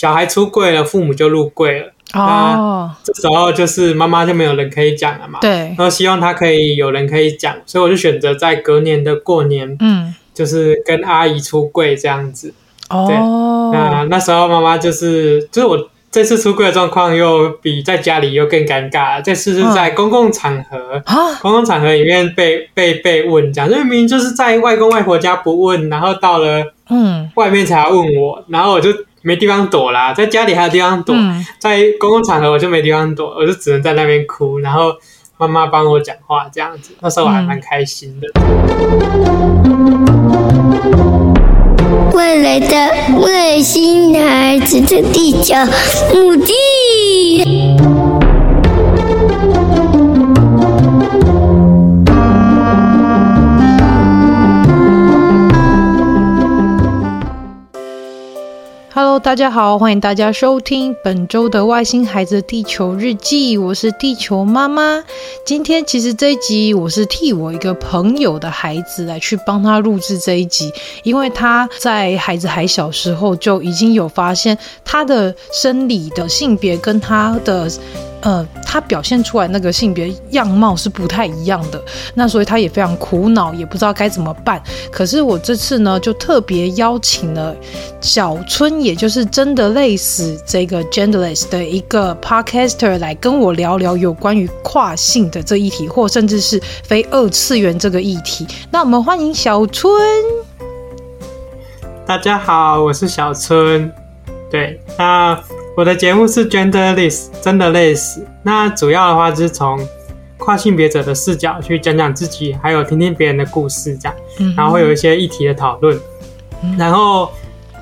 小孩出柜了，父母就入柜了。哦，这时候就是妈妈就没有人可以讲了嘛。对，然后希望他可以有人可以讲，所以我就选择在隔年的过年，嗯，就是跟阿姨出柜这样子。哦，对，那那时候妈妈就是，就是我这次出柜的状况又比在家里又更尴尬。这次是在公共场合，哦、公共场合里面被被被问，讲，这明明就是在外公外婆家不问，然后到了嗯外面才要问我，然后我就。没地方躲啦，在家里还有地方躲，嗯、在公共场合我就没地方躲，我就只能在那边哭，然后妈妈帮我讲话这样子，那时候我还蛮开心的。未来的外星孩子的地球母地。Hello，大家好，欢迎大家收听本周的《外星孩子地球日记》，我是地球妈妈。今天其实这一集我是替我一个朋友的孩子来去帮他录制这一集，因为他在孩子还小时候就已经有发现他的生理的性别跟他的。呃，他表现出来那个性别样貌是不太一样的，那所以他也非常苦恼，也不知道该怎么办。可是我这次呢，就特别邀请了小春，也就是真的累死这个 genderless 的一个 podcaster 来跟我聊聊有关于跨性的这议题，或甚至是非二次元这个议题。那我们欢迎小春。大家好，我是小春。对，那。我的节目是 Genderless，真的累死。那主要的话就是从跨性别者的视角去讲讲自己，还有听听别人的故事，这样，然后会有一些议题的讨论，然后。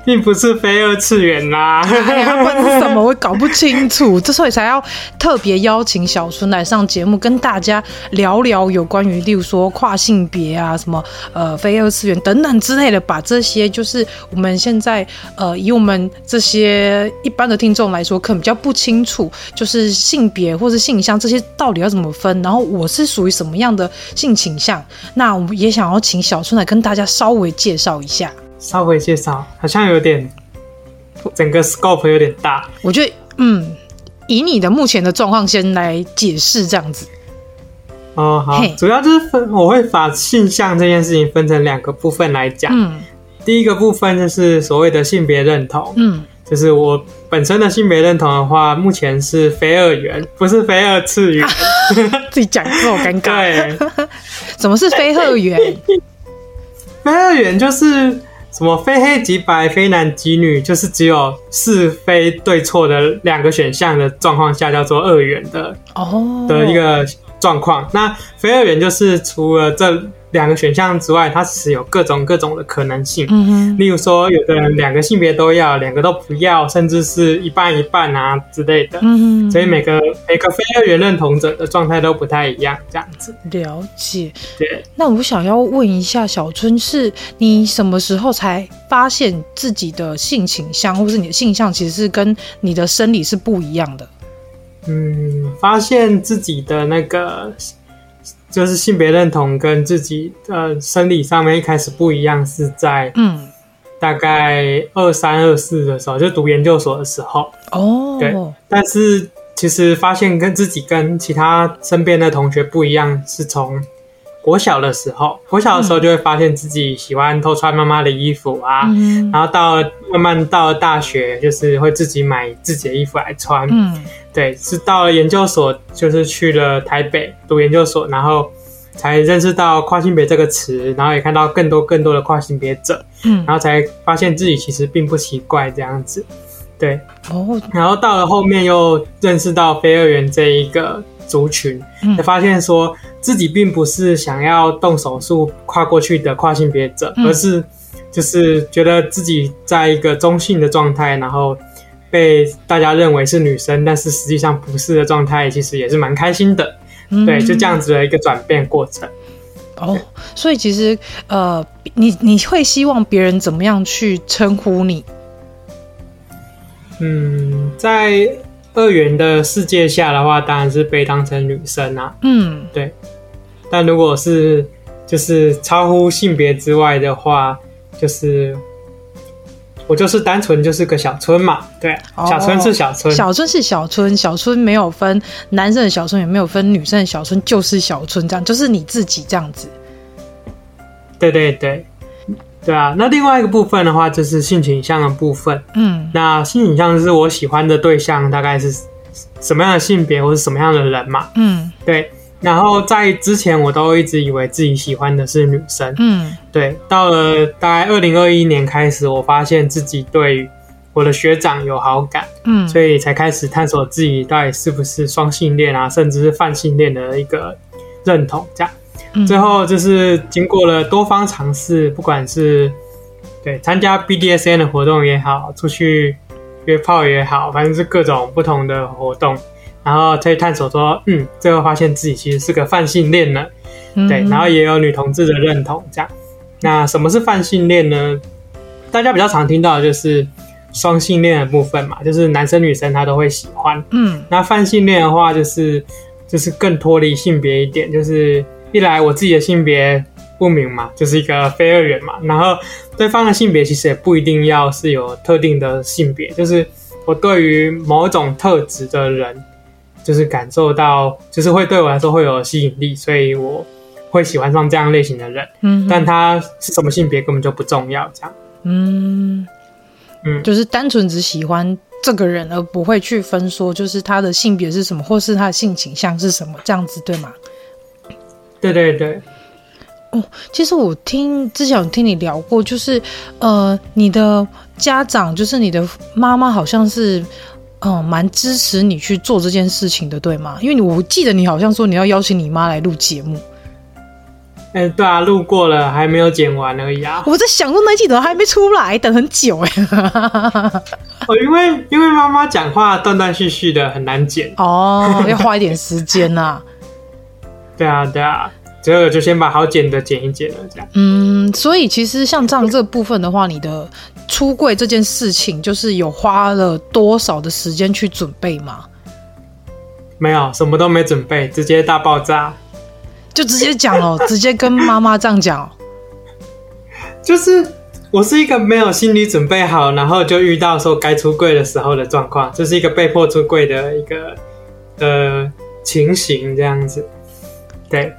并不是非二次元啦，哎呀，问是什么我搞不清楚，之所以才要特别邀请小春来上节目，跟大家聊聊有关于，例如说跨性别啊，什么呃非二次元等等之类的，把这些就是我们现在呃以我们这些一般的听众来说，可能比较不清楚，就是性别或是性向这些到底要怎么分，然后我是属于什么样的性倾向，那我们也想要请小春来跟大家稍微介绍一下。稍微介绍，好像有点，整个 scope 有点大。我觉得，嗯，以你的目前的状况先来解释这样子。哦，好，主要就是分，我会把性向这件事情分成两个部分来讲。嗯，第一个部分就是所谓的性别认同。嗯，就是我本身的性别认同的话，目前是非二元，不是非二次元。自己讲这么尴尬。对，怎么是非二元？非二元就是。什么非黑即白，非男即女，就是只有是非对错的两个选项的状况下，叫做二元的哦的一个状况。那非二元就是除了这。两个选项之外，它其实有各种各种的可能性。嗯哼，例如说，有的人两个性别都要，两个都不要，甚至是一半一半啊之类的。嗯哼，所以每个每个非二元认同者的状态都不太一样，这样子。了解。对。那我想要问一下小春，是你什么时候才发现自己的性倾向，或是你的性向其实是跟你的生理是不一样的？嗯，发现自己的那个。就是性别认同跟自己呃生理上面一开始不一样，是在嗯大概二三二四的时候，就读研究所的时候哦。对，但是其实发现跟自己跟其他身边的同学不一样，是从国小的时候。国小的时候就会发现自己喜欢偷穿妈妈的衣服啊，嗯、然后到慢慢到了大学，就是会自己买自己的衣服来穿。嗯。对，是到了研究所，就是去了台北读研究所，然后才认识到跨性别这个词，然后也看到更多更多的跨性别者，嗯，然后才发现自己其实并不奇怪这样子，对，哦，然后到了后面又认识到非二元这一个族群，嗯，才发现说自己并不是想要动手术跨过去的跨性别者，嗯，而是就是觉得自己在一个中性的状态，然后。被大家认为是女生，但是实际上不是的状态，其实也是蛮开心的。嗯、对，就这样子的一个转变过程。哦，所以其实呃，你你会希望别人怎么样去称呼你？嗯，在二元的世界下的话，当然是被当成女生啊。嗯，对。但如果是就是超乎性别之外的话，就是。我就是单纯就是个小村嘛，对，哦、小春是小春，小春是小村，小春没有分男生的小春，也没有分女生的小春，就是小春这样，就是你自己这样子。对对对，对啊。那另外一个部分的话，就是性倾向的部分。嗯，那性倾向是我喜欢的对象大概是什么样的性别或是什么样的人嘛？嗯，对。然后在之前，我都一直以为自己喜欢的是女生。嗯，对。到了大概二零二一年开始，我发现自己对我的学长有好感。嗯，所以才开始探索自己到底是不是双性恋啊，甚至是泛性恋的一个认同。这样，嗯，最后就是经过了多方尝试，不管是对参加 BDSN 的活动也好，出去约炮也好，反正是各种不同的活动。然后去探索说，嗯，最后发现自己其实是个泛性恋呢，嗯、对，然后也有女同志的认同，这样。那什么是泛性恋呢？大家比较常听到的就是双性恋的部分嘛，就是男生女生他都会喜欢。嗯，那泛性恋的话，就是就是更脱离性别一点，就是一来我自己的性别不明嘛，就是一个非二元嘛，然后对方的性别其实也不一定要是有特定的性别，就是我对于某种特质的人。就是感受到，就是会对我来说会有吸引力，所以我会喜欢上这样类型的人。嗯，但他是什么性别根本就不重要，这样。嗯嗯，就是单纯只喜欢这个人，而不会去分说，就是他的性别是什么，或是他的性倾向是什么，这样子对吗？对对对。哦，其实我听之前有听你聊过，就是呃，你的家长，就是你的妈妈，好像是。嗯，蛮支持你去做这件事情的，对吗？因为我记得你好像说你要邀请你妈来录节目。哎、欸，对啊，录过了，还没有剪完而已啊。我在想说那集怎么还没出来，等很久哎。哦，因为因为妈妈讲话断断续续的，很难剪哦，要花一点时间呐、啊。对啊，对啊。这个就先把好剪的剪一剪了，这样。嗯，所以其实像这样这部分的话，你的出柜这件事情，就是有花了多少的时间去准备吗？没有，什么都没准备，直接大爆炸，就直接讲哦，直接跟妈妈这样讲。就是我是一个没有心理准备好，然后就遇到说该出柜的时候的状况，就是一个被迫出柜的一个呃情形，这样子，对。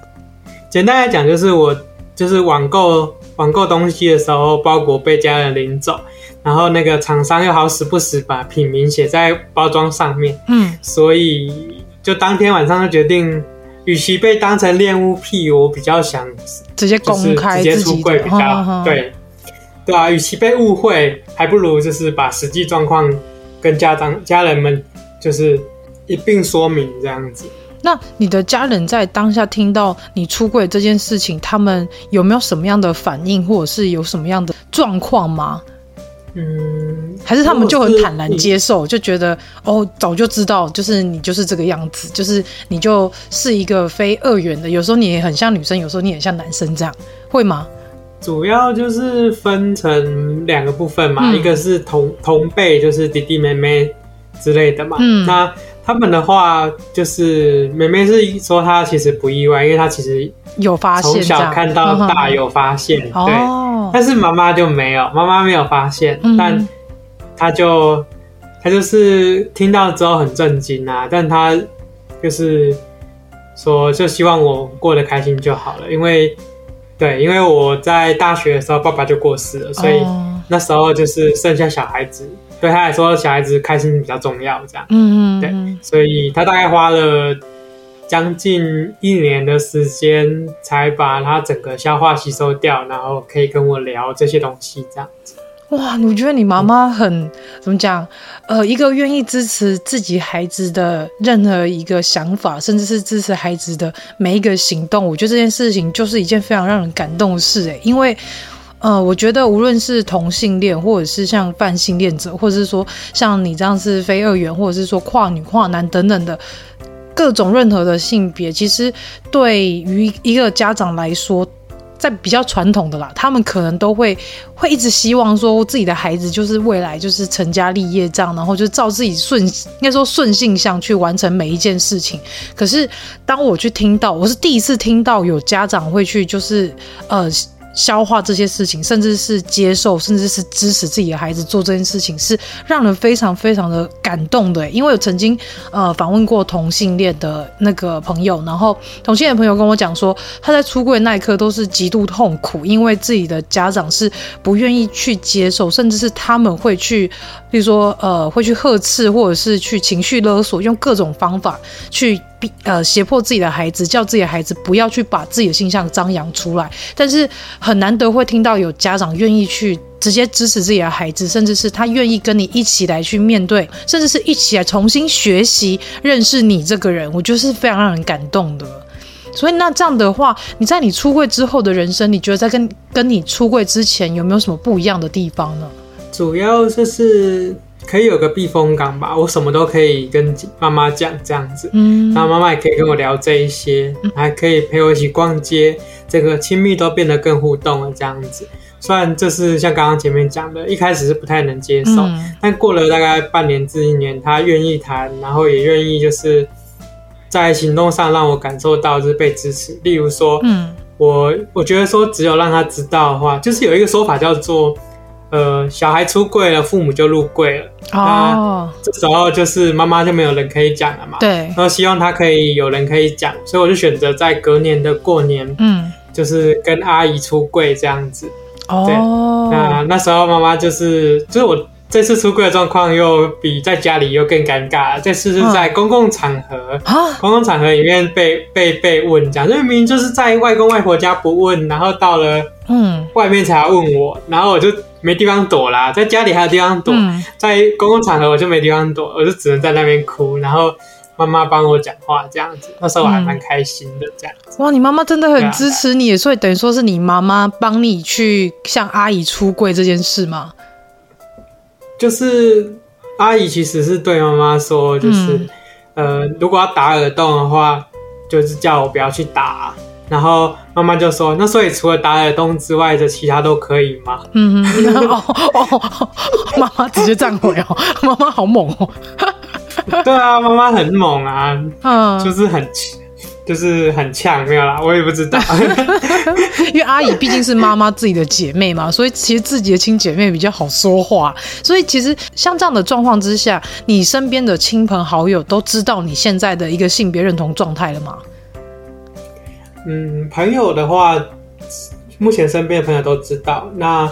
简单来讲，就是我就是网购网购东西的时候，包裹被家人领走，然后那个厂商又好死不死把品名写在包装上面，嗯，所以就当天晚上就决定，与其被当成恋物癖，我比较想直接公开，直接出柜比较好对，对啊，与其被误会，还不如就是把实际状况跟家长家人们就是一并说明这样子。那你的家人在当下听到你出柜这件事情，他们有没有什么样的反应，或者是有什么样的状况吗？嗯，还是他们就很坦然接受，就觉得哦，早就知道，就是你就是这个样子，就是你就是一个非二元的，有时候你也很像女生，有时候你也很像男生，这样会吗？主要就是分成两个部分嘛，嗯、一个是同同辈，就是弟弟妹妹之类的嘛，嗯，那。他们的话就是妹妹是说她其实不意外，因为她其实有发现，从小看到大有发现，对。但是妈妈就没有，妈妈没有发现，但她就她就是听到之后很震惊啊，但她就是说就希望我过得开心就好了，因为对，因为我在大学的时候爸爸就过世了，所以那时候就是剩下小孩子。对他来说，小孩子开心比较重要，这样。嗯嗯，对，所以他大概花了将近一年的时间，才把他整个消化吸收掉，然后可以跟我聊这些东西，这样子。哇，我觉得你妈妈很、嗯、怎么讲？呃，一个愿意支持自己孩子的任何一个想法，甚至是支持孩子的每一个行动，我觉得这件事情就是一件非常让人感动的事，诶，因为。呃，我觉得无论是同性恋，或者是像泛性恋者，或者是说像你这样是非二元，或者是说跨女跨男等等的各种任何的性别，其实对于一个家长来说，在比较传统的啦，他们可能都会会一直希望说自己的孩子就是未来就是成家立业这样，然后就照自己顺应该说顺性向去完成每一件事情。可是当我去听到，我是第一次听到有家长会去就是呃。消化这些事情，甚至是接受，甚至是支持自己的孩子做这件事情，是让人非常非常的感动的。因为我曾经呃访问过同性恋的那个朋友，然后同性恋朋友跟我讲说，他在出柜那一刻都是极度痛苦，因为自己的家长是不愿意去接受，甚至是他们会去，比如说呃会去呵斥，或者是去情绪勒索，用各种方法去。呃，胁迫自己的孩子，叫自己的孩子不要去把自己的性向张扬出来。但是很难得会听到有家长愿意去直接支持自己的孩子，甚至是他愿意跟你一起来去面对，甚至是一起来重新学习认识你这个人。我觉得是非常让人感动的。所以那这样的话，你在你出柜之后的人生，你觉得在跟跟你出柜之前有没有什么不一样的地方呢？主要就是。可以有个避风港吧，我什么都可以跟妈妈讲这样子，嗯，然后妈妈也可以跟我聊这一些，还可以陪我一起逛街，这个亲密都变得更互动了这样子。虽然这是像刚刚前面讲的，一开始是不太能接受，嗯，但过了大概半年至一年，他愿意谈，然后也愿意就是在行动上让我感受到就是被支持。例如说，嗯，我我觉得说只有让他知道的话，就是有一个说法叫做。呃，小孩出柜了，父母就入柜了。哦，那这时候就是妈妈就没有人可以讲了嘛。对。然后希望他可以有人可以讲，所以我就选择在隔年的过年，嗯，就是跟阿姨出柜这样子。哦。对。那那时候妈妈就是，就是我这次出柜的状况又比在家里又更尴尬。这次是在公共场合，啊，公共场合里面被被被问这样，就明明就是在外公外婆家不问，然后到了嗯外面才要问我，然后我就。没地方躲啦，在家里还有地方躲，嗯、在公共场合我就没地方躲，我就只能在那边哭，然后妈妈帮我讲话这样子，那时候我还蛮开心的这样子。哇，你妈妈真的很支持你，所以等于说是你妈妈帮你去向阿姨出柜这件事吗？就是阿姨其实是对妈妈说，就是、嗯、呃，如果要打耳洞的话，就是叫我不要去打。然后妈妈就说：“那所以除了打耳洞之外的其他都可以吗？”嗯哼，哦哦，妈妈直接站回哦，妈妈好猛哦。对啊，妈妈很猛啊，嗯，就是很，就是很呛，没有啦，我也不知道。因为阿姨毕竟是妈妈自己的姐妹嘛，所以其实自己的亲姐妹比较好说话。所以其实像这样的状况之下，你身边的亲朋好友都知道你现在的一个性别认同状态了吗？嗯，朋友的话，目前身边的朋友都知道。那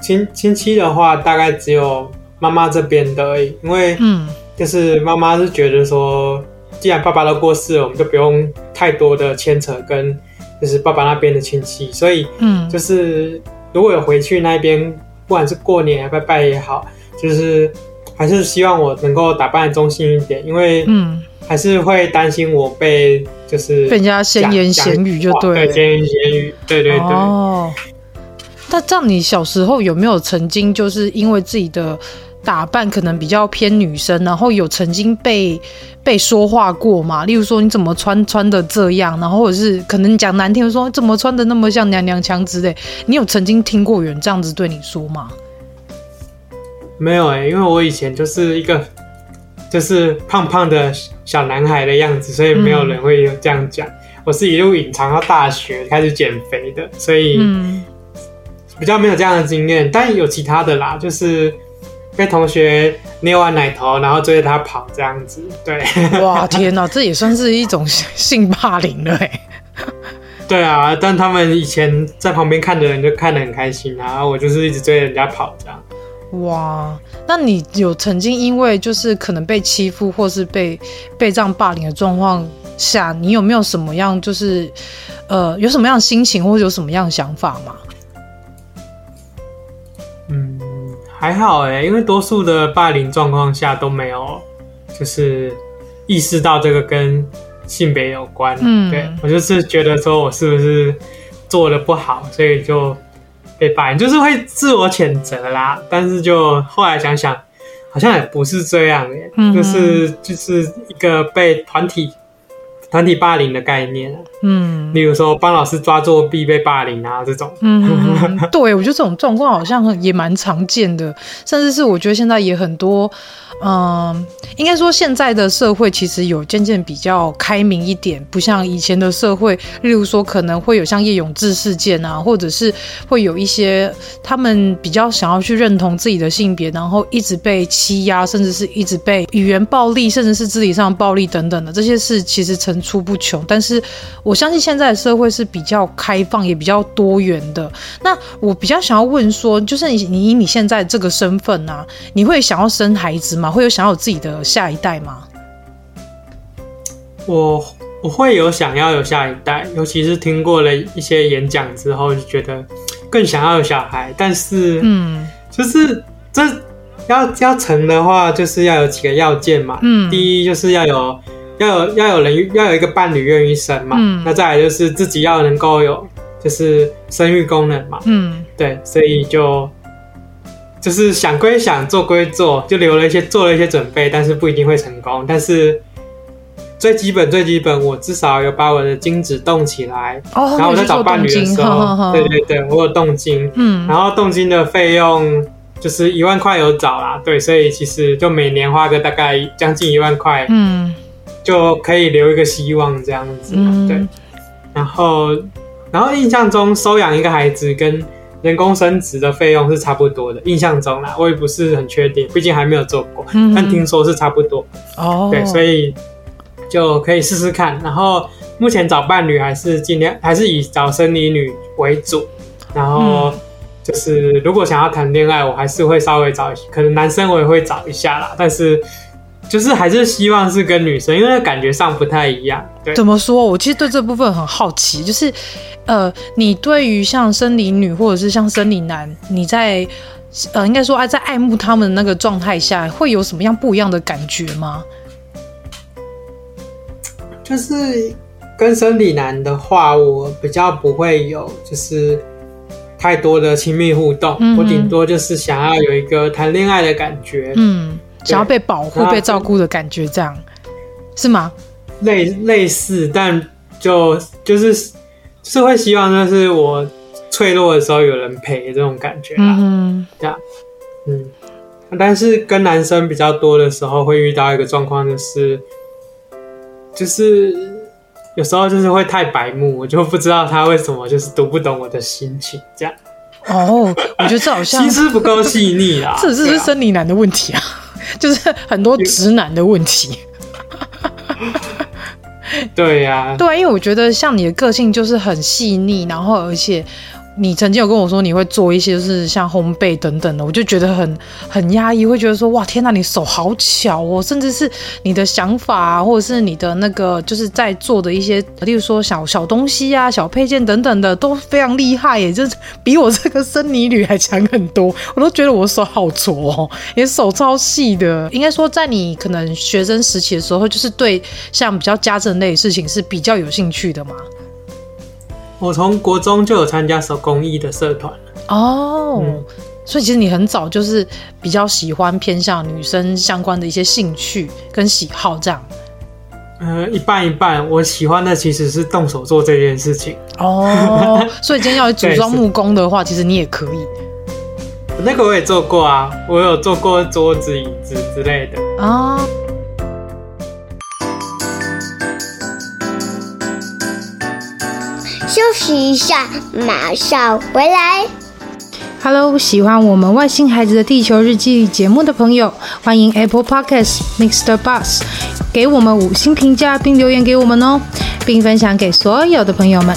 亲亲戚的话，大概只有妈妈这边的而已。因为，嗯，就是妈妈是觉得说，既然爸爸都过世了，我们就不用太多的牵扯跟就是爸爸那边的亲戚。所以，嗯，就是如果有回去那边，不管是过年拜拜也好，就是还是希望我能够打扮中性一点，因为，嗯。还是会担心我被就是被人家闲言闲语就对了，闲言闲语，对对对。哦，那这样你小时候有没有曾经就是因为自己的打扮可能比较偏女生，然后有曾经被被说话过吗？例如说你怎么穿穿的这样，然后或者是可能讲难听的说怎么穿的那么像娘娘腔之类，你有曾经听过有人这样子对你说吗？没有哎、欸，因为我以前就是一个。就是胖胖的小男孩的样子，所以没有人会有这样讲。嗯、我是一路隐藏到大学开始减肥的，所以比较没有这样的经验。但有其他的啦，就是被同学捏完奶头，然后追着他跑这样子。对，哇 天哪，这也算是一种性霸凌了哎。对啊，但他们以前在旁边看的人就看得很开心啊，然后我就是一直追着人家跑这样。哇，那你有曾经因为就是可能被欺负，或是被被这样霸凌的状况下，你有没有什么样就是呃有什么样的心情，或者有什么样的想法吗？嗯，还好哎，因为多数的霸凌状况下都没有就是意识到这个跟性别有关。嗯，对，我就是觉得说我是不是做的不好，所以就。被霸凌就是会自我谴责啦，但是就后来想想，好像也不是这样耶，嗯、就是就是一个被团体团体霸凌的概念，嗯，例如说帮老师抓作弊被霸凌啊这种，嗯，对，我觉得这种状况好像也蛮常见的，甚至是我觉得现在也很多。嗯，应该说现在的社会其实有渐渐比较开明一点，不像以前的社会。例如说，可能会有像叶永志事件啊，或者是会有一些他们比较想要去认同自己的性别，然后一直被欺压，甚至是一直被语言暴力，甚至是肢体上暴力等等的这些事，其实层出不穷。但是我相信现在的社会是比较开放，也比较多元的。那我比较想要问说，就是你你以你现在这个身份啊，你会想要生孩子吗？会有想要有自己的下一代吗？我我会有想要有下一代，尤其是听过了一些演讲之后，就觉得更想要有小孩。但是，嗯，就是这要要成的话，就是要有几个要件嘛。嗯，第一就是要有要有要有人要有一个伴侣愿意生嘛。嗯，那再来就是自己要能够有就是生育功能嘛。嗯，对，所以就。就是想归想，做归做，就留了一些，做了一些准备，但是不一定会成功。但是最基本、最基本，我至少有把我的精子冻起来。哦，然后我在找伴侣的时候，呵呵对对对，我有动精。嗯，然后动精的费用就是一万块有找啦。对，所以其实就每年花个大概将近一万块，嗯，就可以留一个希望这样子。嗯，对。然后，然后印象中收养一个孩子跟人工生殖的费用是差不多的，印象中啦，我也不是很确定，毕竟还没有做过，嗯、但听说是差不多。哦，对，所以就可以试试看。然后目前找伴侣还是尽量还是以找生理女为主。然后就是如果想要谈恋爱，我还是会稍微找可能男生我也会找一下啦。但是就是还是希望是跟女生，因为感觉上不太一样。对，怎么说？我其实对这部分很好奇，就是。呃，你对于像生理女或者是像生理男，你在呃，应该说啊在爱慕他们的那个状态下，会有什么样不一样的感觉吗？就是跟生理男的话，我比较不会有就是太多的亲密互动，嗯、我顶多就是想要有一个谈恋爱的感觉，嗯，对想要被保护、被照顾的感觉，这样是吗？类类似，但就就是。是会希望，就是我脆弱的时候有人陪这种感觉啦，嗯，这样，嗯，但是跟男生比较多的时候，会遇到一个状况，就是，就是有时候就是会太白目，我就不知道他为什么就是读不懂我的心情，这样。哦，我觉得这好像心思不够细腻 啊，这是是生理男的问题啊，就是很多直男的问题。对呀、啊，对，因为我觉得像你的个性就是很细腻，然后而且。你曾经有跟我说你会做一些就是像烘焙等等的，我就觉得很很压抑，会觉得说哇天哪，你手好巧哦，甚至是你的想法，或者是你的那个就是在做的一些，例如说小小东西啊、小配件等等的都非常厉害耶，就是比我这个生理女还强很多，我都觉得我手好拙哦，你手超细的。应该说在你可能学生时期的时候，就是对像比较家政类的事情是比较有兴趣的嘛？我从国中就有参加手工艺的社团哦，嗯、所以其实你很早就是比较喜欢偏向女生相关的一些兴趣跟喜好这样。呃，一半一半，我喜欢的其实是动手做这件事情哦。所以今天要组装木工的话，其实你也可以。那个我也做过啊，我有做过桌子、椅子之类的啊。哦休息一下，马上回来。Hello，喜欢我们外星孩子的地球日记节目的朋友，欢迎 Apple Podcasts Mr. Bus 给我们五星评价并留言给我们哦，并分享给所有的朋友们。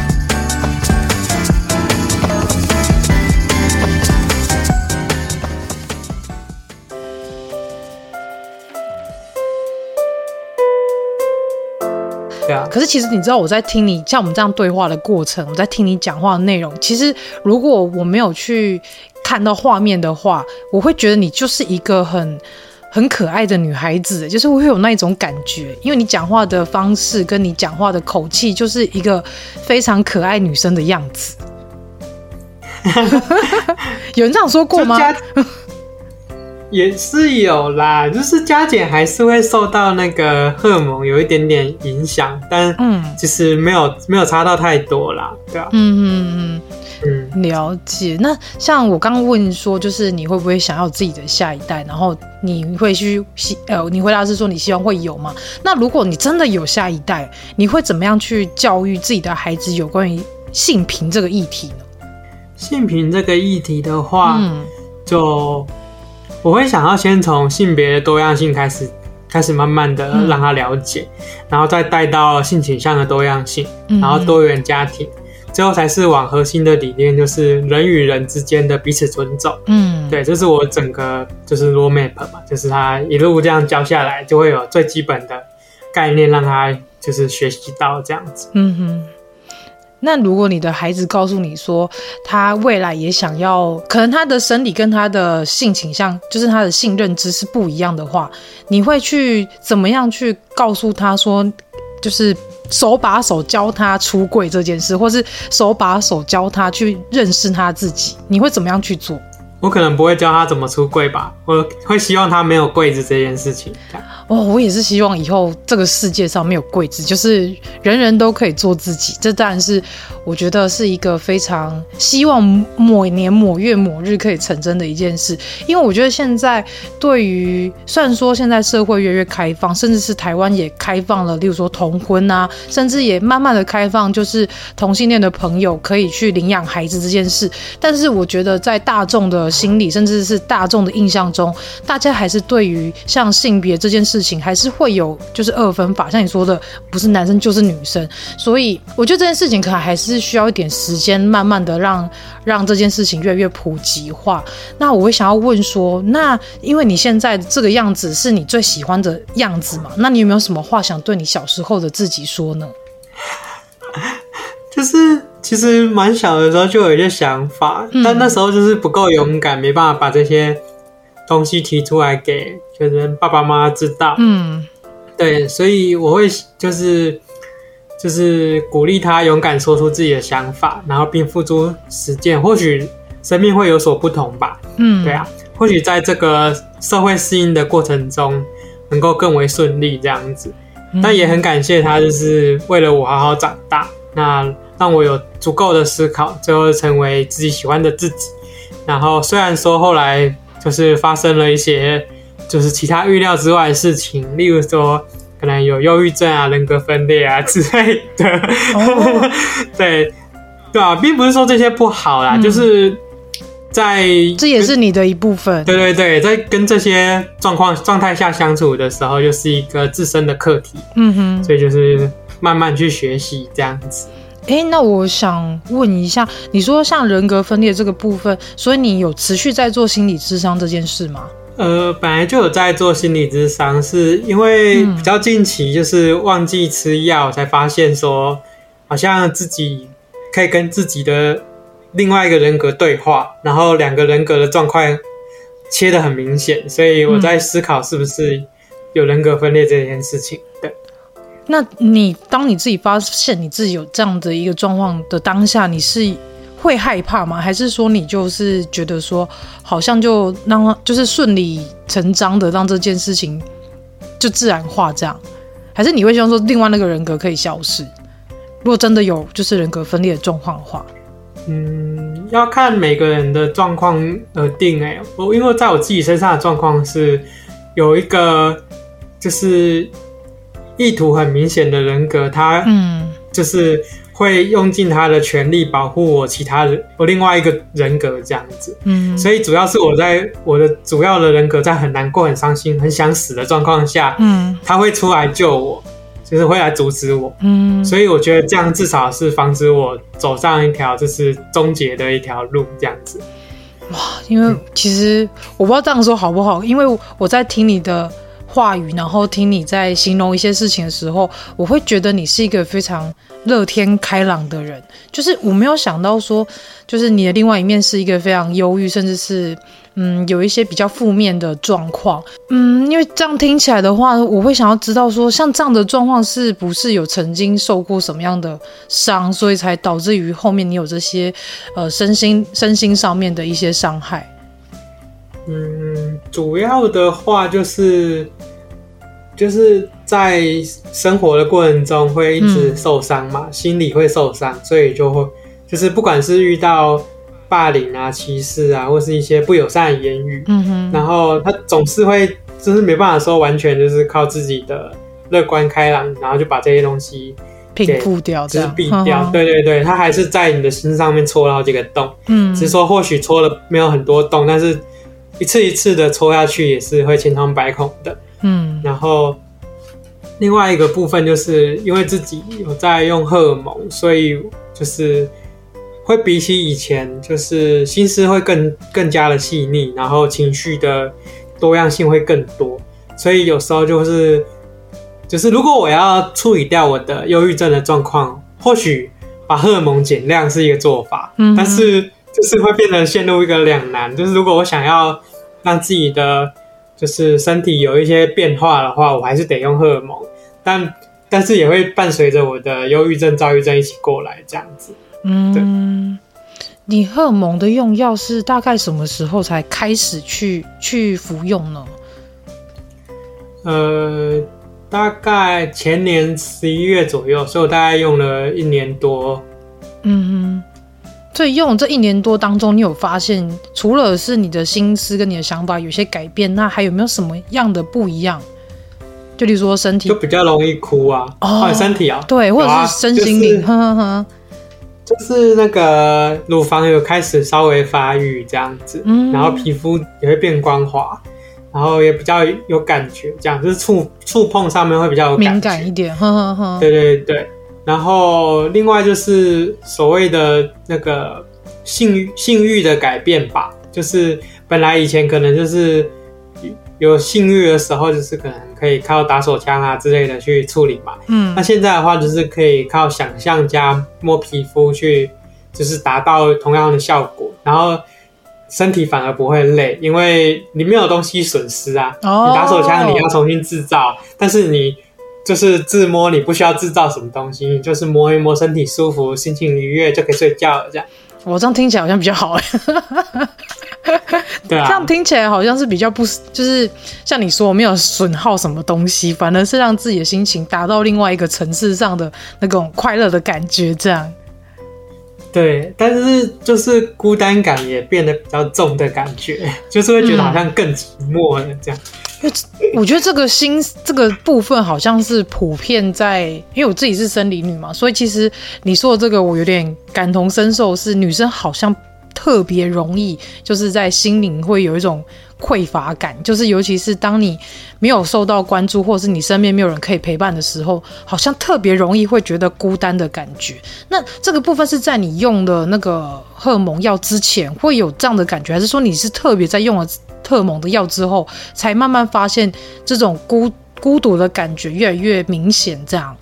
可是其实你知道我在听你像我们这样对话的过程，我在听你讲话的内容。其实如果我没有去看到画面的话，我会觉得你就是一个很很可爱的女孩子，就是我会有那种感觉，因为你讲话的方式跟你讲话的口气，就是一个非常可爱女生的样子。有人这样说过吗？也是有啦，就是加减还是会受到那个荷尔蒙有一点点影响，但嗯，其实没有没有差到太多啦，对啊，嗯嗯嗯嗯，了解。那像我刚刚问说，就是你会不会想要自己的下一代？然后你会去希呃，你回答是说你希望会有吗？那如果你真的有下一代，你会怎么样去教育自己的孩子有关于性平这个议题呢？性平这个议题的话，嗯，就。我会想要先从性别的多样性开始，开始慢慢的让他了解，嗯、然后再带到性倾向的多样性，然后多元家庭，嗯、最后才是往核心的理念，就是人与人之间的彼此尊重。嗯，对，这是我整个就是 roadmap 嘛，就是他一路这样教下来，就会有最基本的概念，让他就是学习到这样子。嗯哼。那如果你的孩子告诉你说，他未来也想要，可能他的生理跟他的性倾向，就是他的性认知是不一样的话，你会去怎么样去告诉他说，就是手把手教他出柜这件事，或是手把手教他去认识他自己，你会怎么样去做？我可能不会教他怎么出柜吧，我会希望他没有柜子这件事情。哦，我也是希望以后这个世界上没有柜子，就是人人都可以做自己。这当然是我觉得是一个非常希望某年某月某日可以成真的一件事。因为我觉得现在对于虽然说现在社会越来越开放，甚至是台湾也开放了，例如说同婚啊，甚至也慢慢的开放，就是同性恋的朋友可以去领养孩子这件事。但是我觉得在大众的心理，甚至是大众的印象中，大家还是对于像性别这件事情，还是会有就是二分法。像你说的，不是男生就是女生，所以我觉得这件事情可能还是需要一点时间，慢慢的让让这件事情越来越普及化。那我会想要问说，那因为你现在这个样子是你最喜欢的样子嘛？那你有没有什么话想对你小时候的自己说呢？就是。其实蛮小的时候就有一些想法，嗯、但那时候就是不够勇敢，没办法把这些东西提出来给就是爸爸妈妈知道。嗯，对，所以我会就是就是鼓励他勇敢说出自己的想法，然后并付诸实践，或许生命会有所不同吧。嗯，对啊，或许在这个社会适应的过程中，能够更为顺利这样子。嗯、但也很感谢他，就是为了我好好长大。那。让我有足够的思考，最后成为自己喜欢的自己。然后虽然说后来就是发生了一些就是其他预料之外的事情，例如说可能有忧郁症啊、人格分裂啊之类的。Oh. 对，对啊，并不是说这些不好啦，嗯、就是在这也是你的一部分。对对对，在跟这些状况状态下相处的时候，就是一个自身的课题。嗯哼，所以就是慢慢去学习这样子。哎，那我想问一下，你说像人格分裂这个部分，所以你有持续在做心理智商这件事吗？呃，本来就有在做心理智商，是因为比较近期就是忘记吃药，才发现说好像自己可以跟自己的另外一个人格对话，然后两个人格的状况切得很明显，所以我在思考是不是有人格分裂这件事情。对。那你当你自己发现你自己有这样的一个状况的当下，你是会害怕吗？还是说你就是觉得说好像就让就是顺理成章的让这件事情就自然化这样？还是你会希望说另外那个人格可以消失？如果真的有就是人格分裂的状况的话，嗯，要看每个人的状况而定。诶，我因为在我自己身上的状况是有一个就是。意图很明显的人格，他嗯，就是会用尽他的全力保护我其他人，我另外一个人格这样子，嗯，所以主要是我在我的主要的人格在很难过、很伤心、很想死的状况下，嗯，他会出来救我，就是会来阻止我，嗯，所以我觉得这样至少是防止我走上一条就是终结的一条路这样子。哇，因为其实我不知道这样说好不好，因为我在听你的。话语，然后听你在形容一些事情的时候，我会觉得你是一个非常乐天开朗的人。就是我没有想到说，就是你的另外一面是一个非常忧郁，甚至是嗯有一些比较负面的状况。嗯，因为这样听起来的话，我会想要知道说，像这样的状况是不是有曾经受过什么样的伤，所以才导致于后面你有这些呃身心身心上面的一些伤害。嗯，主要的话就是，就是在生活的过程中会一直受伤嘛，嗯、心理会受伤，所以就会就是不管是遇到霸凌啊、歧视啊，或是一些不友善的言语，嗯哼，然后他总是会就是没办法说完全就是靠自己的乐观开朗，然后就把这些东西平复掉、遮蔽掉。对对对，他还是在你的心上面戳了好几个洞，嗯，只是说或许戳了没有很多洞，但是。一次一次的抽下去也是会千疮百孔的，嗯，然后另外一个部分就是因为自己有在用荷尔蒙，所以就是会比起以前就是心思会更更加的细腻，然后情绪的多样性会更多，所以有时候就是就是如果我要处理掉我的忧郁症的状况，或许把荷尔蒙减量是一个做法，嗯，但是就是会变得陷入一个两难，就是如果我想要。让自己的就是身体有一些变化的话，我还是得用荷尔蒙，但但是也会伴随着我的忧郁症、躁郁症一起过来，这样子。嗯，对。你荷尔蒙的用药是大概什么时候才开始去去服用呢？呃，大概前年十一月左右，所以我大概用了一年多。嗯哼。所以用这一年多当中，你有发现除了是你的心思跟你的想法有些改变，那还有没有什么样的不一样？就例如说身体。就比较容易哭啊，哦，身体啊，对，或者是身心灵，呵呵呵，就是那个乳房有开始稍微发育这样子，嗯，然后皮肤也会变光滑，然后也比较有感觉，这样就是触触碰上面会比较有，敏感一点，呵呵呵，对对对。然后，另外就是所谓的那个性欲性欲的改变吧，就是本来以前可能就是有性欲的时候，就是可能可以靠打手枪啊之类的去处理嘛。嗯，那现在的话，就是可以靠想象加摸皮肤去，就是达到同样的效果，然后身体反而不会累，因为你没有东西损失啊。哦，你打手枪你要重新制造，但是你。就是自摸，你不需要制造什么东西，你就是摸一摸，身体舒服，心情愉悦就可以睡觉了。这样，我这样听起来好像比较好哎。对啊，这样听起来好像是比较不，就是像你说，我没有损耗什么东西，反而是让自己的心情达到另外一个层次上的那种快乐的感觉。这样，对，但是就是孤单感也变得比较重的感觉，就是会觉得好像更寂寞了这样。嗯我觉得这个心这个部分好像是普遍在，因为我自己是生理女嘛，所以其实你说的这个我有点感同身受，是女生好像特别容易就是在心灵会有一种匮乏感，就是尤其是当你没有受到关注，或是你身边没有人可以陪伴的时候，好像特别容易会觉得孤单的感觉。那这个部分是在你用的那个荷尔蒙药之前会有这样的感觉，还是说你是特别在用了？荷尔蒙的药之后，才慢慢发现这种孤孤独的感觉越来越明显。这样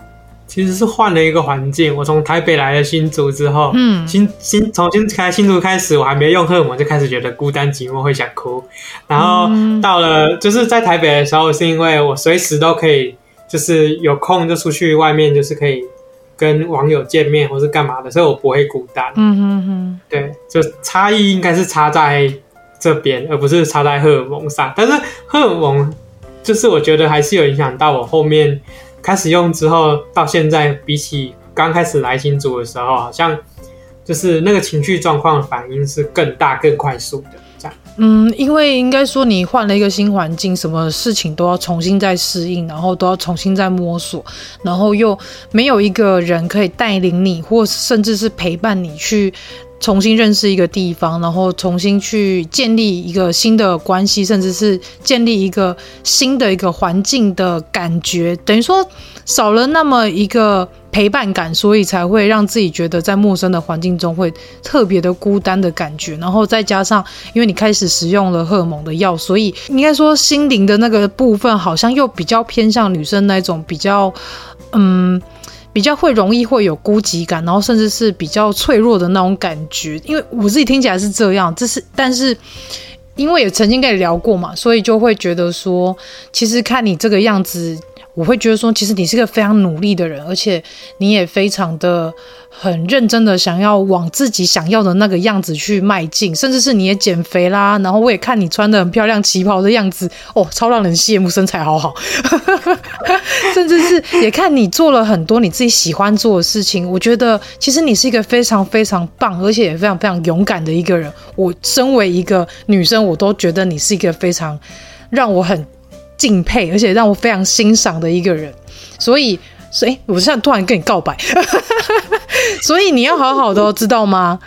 其实是换了一个环境。我从台北来了新竹之后，嗯，新新从新开新竹开始，我还没用荷尔蒙就开始觉得孤单寂寞，会想哭。然后到了就是在台北的时候，是因为我随时都可以，就是有空就出去外面，就是可以跟网友见面或是干嘛的，所以我不会孤单。嗯哼哼，对，就差异应该是差在。这边，而不是插在荷尔蒙上。但是荷尔蒙，就是我觉得还是有影响到我后面开始用之后，到现在比起刚开始来新组的时候，好像就是那个情绪状况反应是更大、更快速的这样。嗯，因为应该说你换了一个新环境，什么事情都要重新再适应，然后都要重新再摸索，然后又没有一个人可以带领你，或甚至是陪伴你去。重新认识一个地方，然后重新去建立一个新的关系，甚至是建立一个新的一个环境的感觉，等于说少了那么一个陪伴感，所以才会让自己觉得在陌生的环境中会特别的孤单的感觉。然后再加上，因为你开始使用了荷尔蒙的药，所以应该说心灵的那个部分好像又比较偏向女生那种比较，嗯，比较会容易会有孤寂感，然后甚至是比较脆弱的那种感觉。因为我自己听起来是这样，这是但是因为也曾经跟你聊过嘛，所以就会觉得说，其实看你这个样子。我会觉得说，其实你是个非常努力的人，而且你也非常的很认真的想要往自己想要的那个样子去迈进，甚至是你也减肥啦。然后我也看你穿的很漂亮 旗袍的样子，哦，超让人羡慕，身材好好。甚至是也看你做了很多你自己喜欢做的事情。我觉得其实你是一个非常非常棒，而且也非常非常勇敢的一个人。我身为一个女生，我都觉得你是一个非常让我很。敬佩，而且让我非常欣赏的一个人，所以，所以，我现在突然跟你告白，所以你要好好的，知道吗？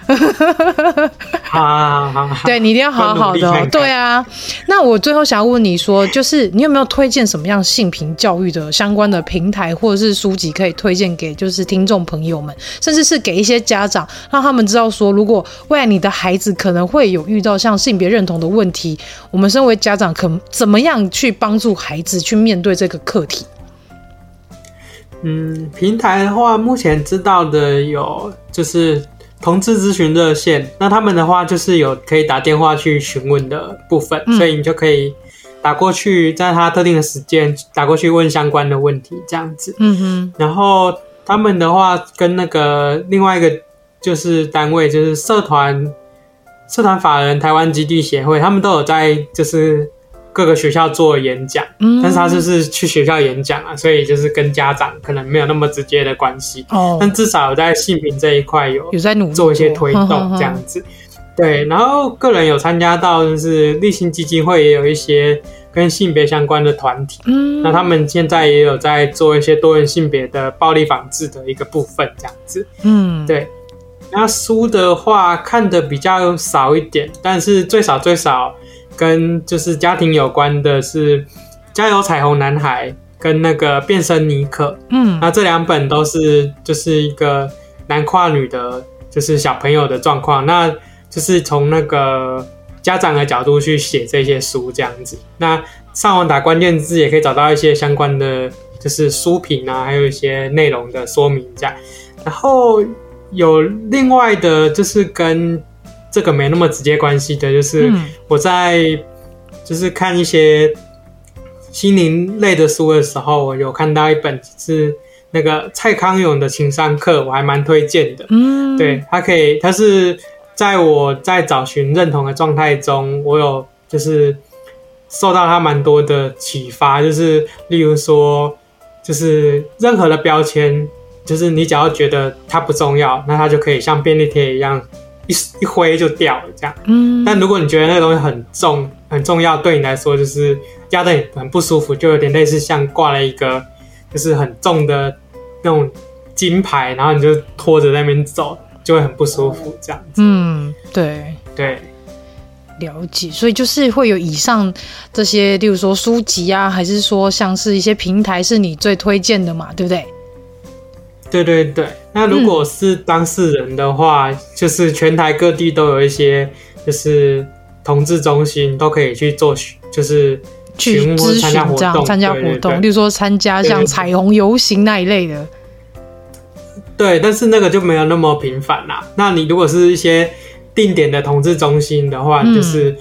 好好好，对，你一定要好好的哦，对啊。那我最后想要问你说，就是你有没有推荐什么样性平教育的相关的平台或者是书籍可以推荐给就是听众朋友们，甚至是给一些家长，让他们知道说，如果未来你的孩子可能会有遇到像性别认同的问题，我们身为家长可怎么样去帮助孩子去面对这个课题？嗯，平台的话，目前知道的有就是同志咨询热线，那他们的话就是有可以打电话去询问的部分，嗯，所以你就可以打过去，在他特定的时间打过去问相关的问题，这样子。嗯哼。然后他们的话跟那个另外一个就是单位，就是社团社团法人台湾基地协会，他们都有在就是。各个学校做演讲，但是他就是去学校演讲啊，所以就是跟家长可能没有那么直接的关系。哦，但至少有在性平这一块有有在努做一些推动这样子。对，然后个人有参加到就是立新基金会也有一些跟性别相关的团体，嗯，那他们现在也有在做一些多元性别的暴力防治的一个部分这样子。嗯，对。那书的话看的比较少一点，但是最少最少。跟就是家庭有关的是《加油彩虹男孩》跟那个《变身尼克》，嗯，那这两本都是就是一个男跨女的，就是小朋友的状况，那就是从那个家长的角度去写这些书这样子。那上网打关键字也可以找到一些相关的，就是书评啊，还有一些内容的说明这样。然后有另外的，就是跟。这个没那么直接关系的，就是我在就是看一些心灵类的书的时候，我有看到一本是那个蔡康永的情商课，我还蛮推荐的。嗯，对，他可以，他是在我在找寻认同的状态中，我有就是受到他蛮多的启发，就是例如说，就是任何的标签，就是你只要觉得它不重要，那它就可以像便利贴一样。一一挥就掉了，这样。嗯。但如果你觉得那个东西很重、很重要，对你来说就是压得很不舒服，就有点类似像挂了一个就是很重的那种金牌，然后你就拖着那边走，就会很不舒服，这样子。嗯，对对，了解。所以就是会有以上这些，例如说书籍啊，还是说像是一些平台，是你最推荐的嘛？对不对？对对对，那如果是当事人的话，嗯，就是全台各地都有一些，就是同志中心都可以去做，就是去咨询、参加活动，参加活动，例如说参加像彩虹游行那一类的。对，但是那个就没有那么频繁啦。那你如果是一些定点的同志中心的话，嗯，就是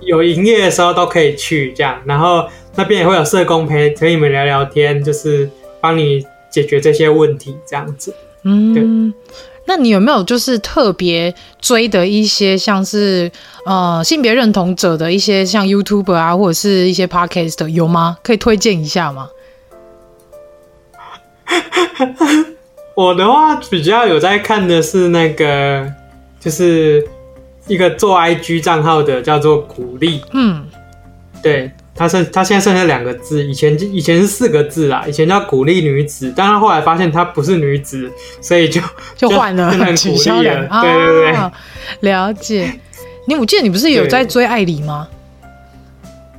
有营业的时候都可以去这样，然后那边也会有社工陪陪你们聊聊天，就是帮你。解决这些问题，这样子。嗯，那你有没有就是特别追的一些，像是呃性别认同者的一些，像 YouTuber 啊，或者是一些 Podcast 有吗？可以推荐一下吗？我的话比较有在看的是那个，就是一个做 IG 账号的，叫做鼓励。嗯，对。他剩他现在剩下两个字，以前以前是四个字啦，以前叫鼓励女子，但他后来发现她不是女子，所以就就换了，取消了。对对对，了解。你我记得你不是有在追艾里吗？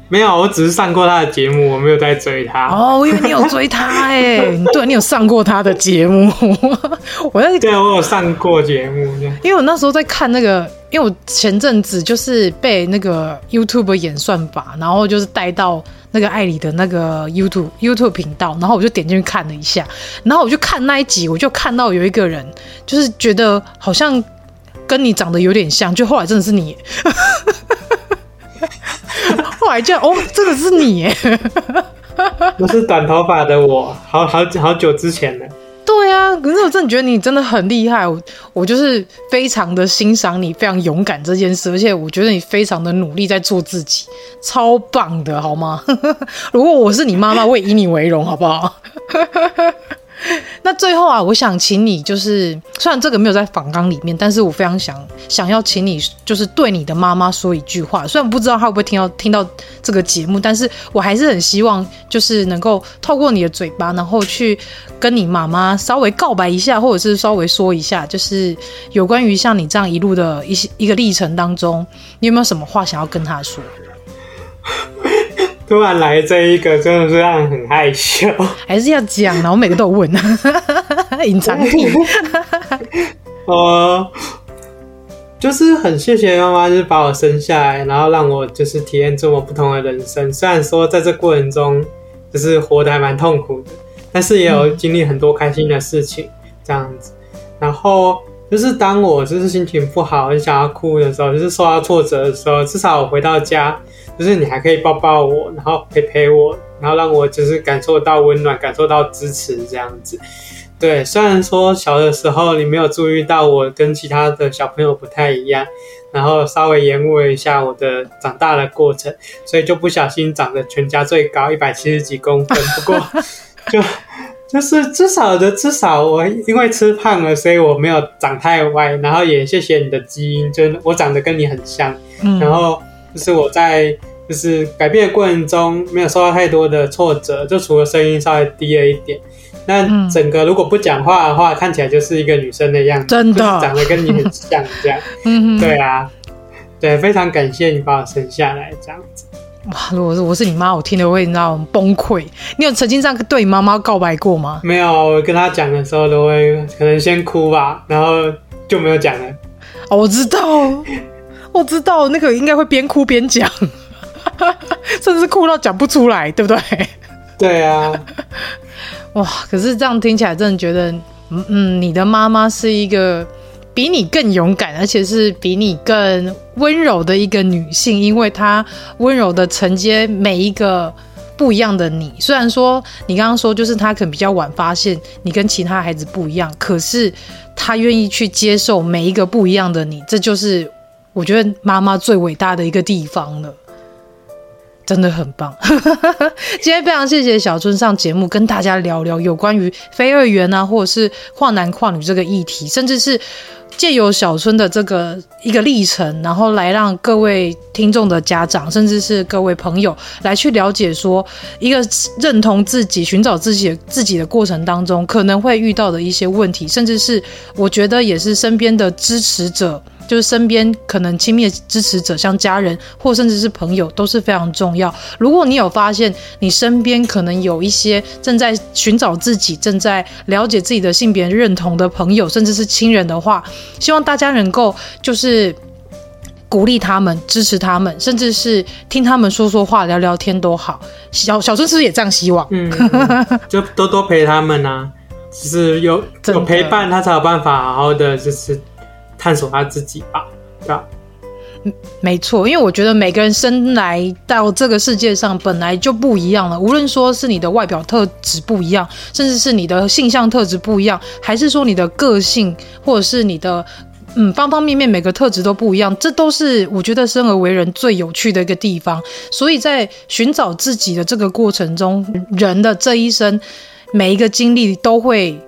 没有，我只是上过他的节目，我没有在追他。哦，我以为你有追他哎，对，你有上过他的节目。我在对，我有上过节目。因为我那时候在看那个，因为我前阵子就是被那个 YouTube 演算法，然后就是带到那个艾里的那个 YouTube YouTube 频道，然后我就点进去看了一下，然后我就看那一集，我就看到有一个人，就是觉得好像。跟你长得有点像，就后来真的是你，后来就哦，真的是你耶，不是短头发的我，好好好久之前的。对啊，可是我真的觉得你真的很厉害，我我就是非常的欣赏你，非常勇敢这件事，而且我觉得你非常的努力在做自己，超棒的，好吗？如果我是你妈妈，我也以你为荣，好不好？那最后啊，我想请你，就是虽然这个没有在访纲里面，但是我非常想想要请你，就是对你的妈妈说一句话。虽然不知道她会不会听到听到这个节目，但是我还是很希望，就是能够透过你的嘴巴，然后去跟你妈妈稍微告白一下，或者是稍微说一下，就是有关于像你这样一路的一些一个历程当中，你有没有什么话想要跟她说？突然来这一个，真的是让人很害羞。还是要讲呢，我每个都有问，隐藏癖。呃，就是很谢谢妈妈，就是把我生下来，然后让我就是体验这么不同的人生。虽然说在这过程中，就是活得还蛮痛苦的，但是也有经历很多开心的事情，这样子。然后就是当我就是心情不好，很想要哭的时候，就是受到挫折的时候，至少我回到家。就是你还可以抱抱我，然后陪陪我，然后让我就是感受到温暖，感受到支持这样子。对，虽然说小的时候你没有注意到我跟其他的小朋友不太一样，然后稍微延误了一下我的长大的过程，所以就不小心长得全家最高一百七十几公分。不过 就就是至少的至少我因为吃胖了，所以我没有长太歪。然后也谢谢你的基因，就我长得跟你很像，嗯、然后。就是我在就是改变的过程中没有受到太多的挫折，就除了声音稍微低了一点，那整个如果不讲话的话，看起来就是一个女生的样子，真的长得跟你很像这样。嗯，对啊，对，非常感谢你把我生下来这样子。哇，如果是我是你妈，我听了会那种崩溃。你有曾经这样对你妈妈告白过吗？没有，我跟她讲的时候都会可能先哭吧，然后就没有讲了。哦，我知道。我知道那个应该会边哭边讲，甚至哭到讲不出来，对不对？对啊，哇！可是这样听起来，真的觉得，嗯嗯，你的妈妈是一个比你更勇敢，而且是比你更温柔的一个女性，因为她温柔的承接每一个不一样的你。虽然说你刚刚说，就是她可能比较晚发现你跟其他孩子不一样，可是她愿意去接受每一个不一样的你，这就是。我觉得妈妈最伟大的一个地方了，真的很棒。今天非常谢谢小春上节目，跟大家聊聊有关于非二元啊，或者是跨男跨女这个议题，甚至是借由小春的这个一个历程，然后来让各位听众的家长，甚至是各位朋友来去了解说，一个认同自己、寻找自己自己的过程当中，可能会遇到的一些问题，甚至是我觉得也是身边的支持者。就是身边可能亲密的支持者，像家人或甚至是朋友，都是非常重要。如果你有发现你身边可能有一些正在寻找自己、正在了解自己的性别认同的朋友，甚至是亲人的话，希望大家能够就是鼓励他们、支持他们，甚至是听他们说说话、聊聊天都好。小小春是不是也这样希望？嗯，就多多陪他们啊，就是有有陪伴，他才有办法好好的就是。探索他自己吧，对吧？没错，因为我觉得每个人生来到这个世界上本来就不一样了。无论说是你的外表特质不一样，甚至是你的性向特质不一样，还是说你的个性，或者是你的嗯方方面面每个特质都不一样，这都是我觉得生而为人最有趣的一个地方。所以在寻找自己的这个过程中，人的这一生每一个经历都会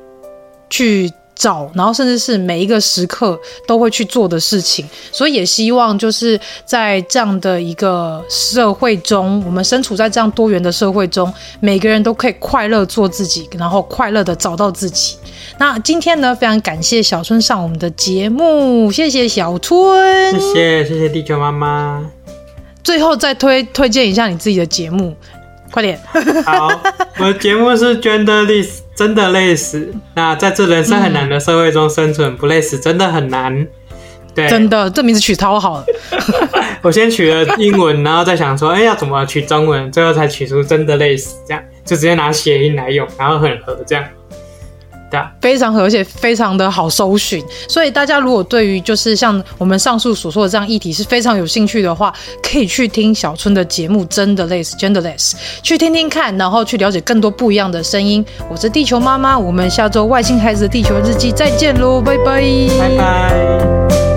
去。找，然后甚至是每一个时刻都会去做的事情，所以也希望就是在这样的一个社会中，我们身处在这样多元的社会中，每个人都可以快乐做自己，然后快乐的找到自己。那今天呢，非常感谢小春上我们的节目，谢谢小春，谢谢谢谢地球妈妈。最后再推推荐一下你自己的节目，快点。好，我的节目是 Genderless，真的累死。那在这人生很难的社会中生存，不累死真的很难。对，真的，这名字取超好了。我先取了英文，然后再想说，哎、欸，要怎么取中文，最后才取出真的累死，这样就直接拿谐音来用，然后很合这样。非常和，而且非常的好搜寻，所以大家如果对于就是像我们上述所说的这样议题是非常有兴趣的话，可以去听小春的节目，真的 less genderless，去听听看，然后去了解更多不一样的声音。我是地球妈妈，我们下周外星孩子的地球日记再见喽，拜拜，拜拜。